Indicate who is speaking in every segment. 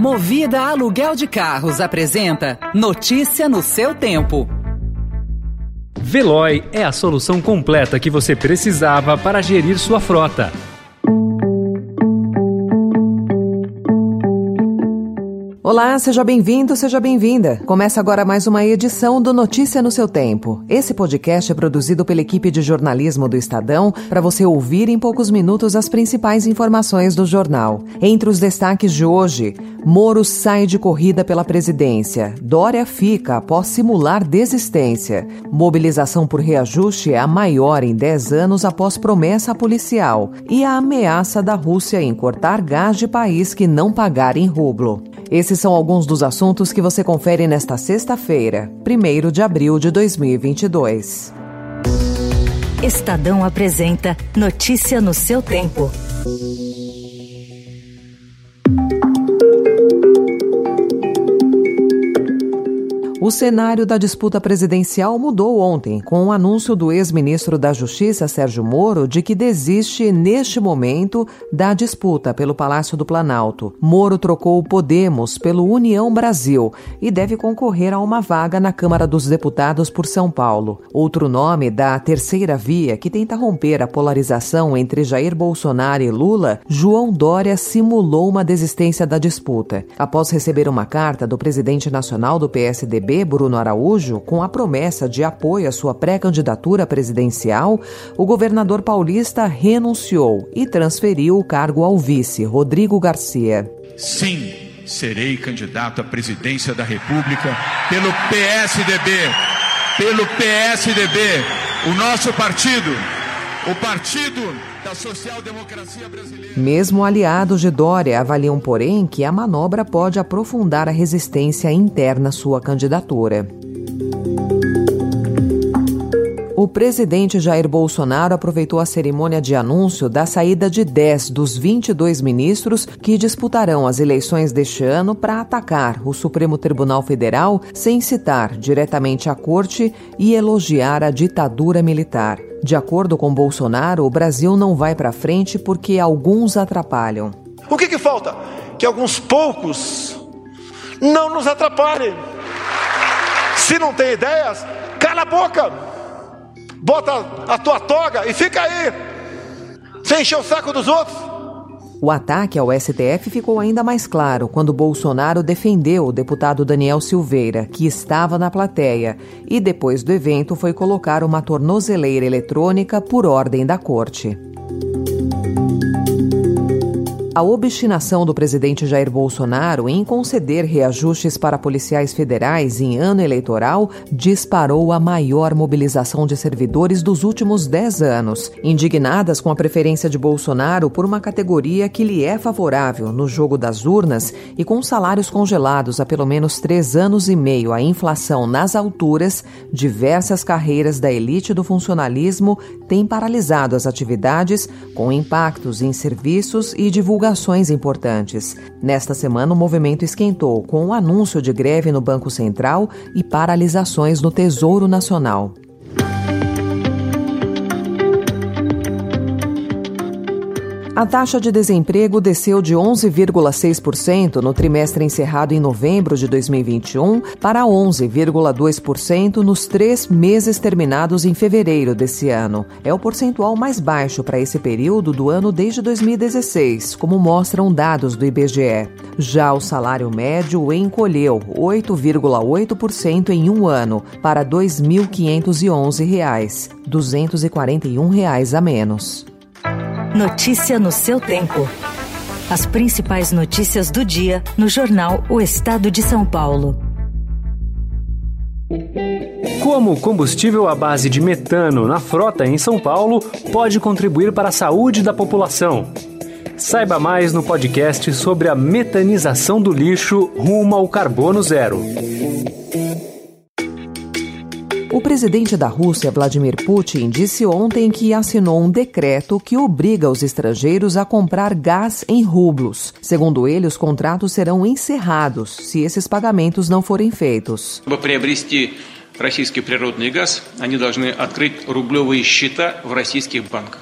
Speaker 1: Movida Aluguel de Carros apresenta Notícia no seu tempo.
Speaker 2: Veloy é a solução completa que você precisava para gerir sua frota.
Speaker 3: Olá, seja bem-vindo, seja bem-vinda. Começa agora mais uma edição do Notícia no seu Tempo. Esse podcast é produzido pela equipe de jornalismo do Estadão para você ouvir em poucos minutos as principais informações do jornal. Entre os destaques de hoje, Moro sai de corrida pela presidência. Dória fica após simular desistência. Mobilização por reajuste é a maior em 10 anos após promessa policial. E a ameaça da Rússia em cortar gás de país que não pagar em rublo. Esses são alguns dos assuntos que você confere nesta sexta-feira, 1 de abril de 2022.
Speaker 1: Estadão apresenta Notícia no seu tempo.
Speaker 3: O cenário da disputa presidencial mudou ontem, com o anúncio do ex-ministro da Justiça, Sérgio Moro, de que desiste, neste momento, da disputa pelo Palácio do Planalto. Moro trocou o Podemos pelo União Brasil e deve concorrer a uma vaga na Câmara dos Deputados por São Paulo. Outro nome da terceira via, que tenta romper a polarização entre Jair Bolsonaro e Lula, João Dória simulou uma desistência da disputa. Após receber uma carta do presidente nacional do PSDB, Bruno Araújo, com a promessa de apoio à sua pré-candidatura presidencial, o governador paulista renunciou e transferiu o cargo ao vice, Rodrigo Garcia.
Speaker 4: Sim, serei candidato à presidência da República pelo PSDB. Pelo PSDB, o nosso partido, o partido da social-democracia brasileira.
Speaker 3: Mesmo aliados de Dória avaliam, porém, que a manobra pode aprofundar a resistência interna à sua candidatura. O presidente Jair Bolsonaro aproveitou a cerimônia de anúncio da saída de 10 dos 22 ministros que disputarão as eleições deste ano para atacar o Supremo Tribunal Federal sem citar diretamente a corte e elogiar a ditadura militar. De acordo com Bolsonaro, o Brasil não vai para frente porque alguns atrapalham.
Speaker 5: O que, que falta? Que alguns poucos não nos atrapalhem. Se não tem ideias, cala a boca, bota a tua toga e fica aí, sem encher o saco dos outros.
Speaker 3: O ataque ao STF ficou ainda mais claro quando Bolsonaro defendeu o deputado Daniel Silveira, que estava na plateia, e depois do evento foi colocar uma tornozeleira eletrônica por ordem da corte. A obstinação do presidente Jair Bolsonaro em conceder reajustes para policiais federais em ano eleitoral disparou a maior mobilização de servidores dos últimos dez anos, indignadas com a preferência de Bolsonaro por uma categoria que lhe é favorável no jogo das urnas e com salários congelados há pelo menos três anos e meio, a inflação nas alturas, diversas carreiras da elite do funcionalismo têm paralisado as atividades, com impactos em serviços e divulgação divulgações importantes. Nesta semana, o movimento esquentou com o anúncio de greve no Banco Central e paralisações no Tesouro Nacional. A taxa de desemprego desceu de 11,6% no trimestre encerrado em novembro de 2021 para 11,2% nos três meses terminados em fevereiro desse ano. É o percentual mais baixo para esse período do ano desde 2016, como mostram dados do IBGE. Já o salário médio encolheu 8,8% em um ano para R$ 2.511, 241 reais a menos.
Speaker 1: Notícia no seu tempo. As principais notícias do dia no jornal O Estado de São Paulo.
Speaker 2: Como o combustível à base de metano na frota em São Paulo pode contribuir para a saúde da população. Saiba mais no podcast sobre a metanização do lixo rumo ao carbono zero.
Speaker 3: O presidente da Rússia, Vladimir Putin, disse ontem que assinou um decreto que obriga os estrangeiros a comprar gás em rublos. Segundo ele, os contratos serão encerrados se esses pagamentos não forem feitos.
Speaker 6: российский природный газ, они должны открыть рублевые счета в российских банках.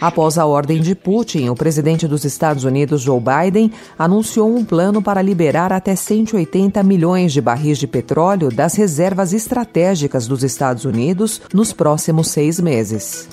Speaker 3: Após a ordem de Putin, o presidente dos Estados Unidos, Joe Biden, anunciou um plano para liberar até 180 milhões de barris de petróleo das reservas estratégicas dos Estados Unidos nos próximos seis meses.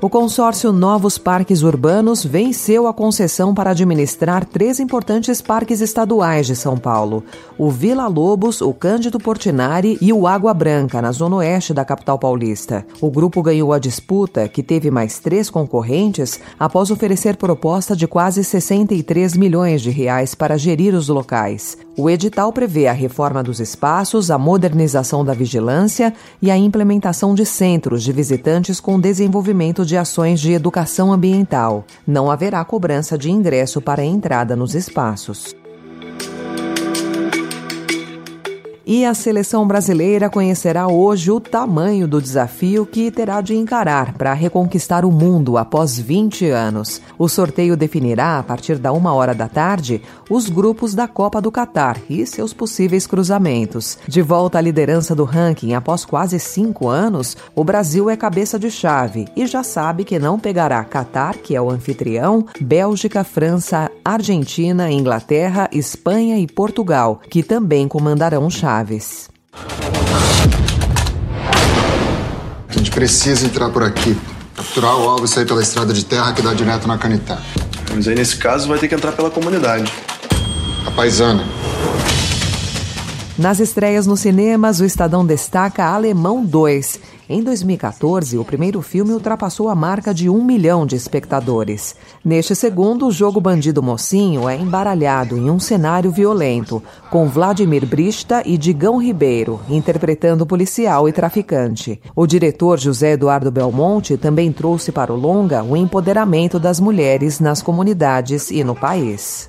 Speaker 3: O consórcio Novos Parques Urbanos venceu a concessão para administrar três importantes parques estaduais de São Paulo: o Vila Lobos, o Cândido Portinari e o Água Branca, na zona oeste da capital paulista. O grupo ganhou a disputa, que teve mais três concorrentes, após oferecer proposta de quase 63 milhões de reais para gerir os locais. O edital prevê a reforma dos espaços, a modernização da vigilância e a implementação de centros de visitantes com desenvolvimento de ações de educação ambiental. Não haverá cobrança de ingresso para a entrada nos espaços. E a seleção brasileira conhecerá hoje o tamanho do desafio que terá de encarar para reconquistar o mundo após 20 anos. O sorteio definirá, a partir da uma hora da tarde, os grupos da Copa do Catar e seus possíveis cruzamentos. De volta à liderança do ranking após quase cinco anos, o Brasil é cabeça de chave e já sabe que não pegará Catar, que é o anfitrião, Bélgica, França, Argentina, Inglaterra, Espanha e Portugal, que também comandarão chave.
Speaker 6: A gente precisa entrar por aqui. Capturar o alvo e sair pela estrada de terra que dá direto na Canitá.
Speaker 7: Mas aí, nesse caso, vai ter que entrar pela comunidade.
Speaker 6: A paisana.
Speaker 3: Nas estreias nos cinemas, o Estadão destaca Alemão 2. Em 2014, o primeiro filme ultrapassou a marca de um milhão de espectadores. Neste segundo, o jogo Bandido Mocinho é embaralhado em um cenário violento, com Vladimir Brista e Digão Ribeiro interpretando policial e traficante. O diretor José Eduardo Belmonte também trouxe para o longa o empoderamento das mulheres nas comunidades e no país.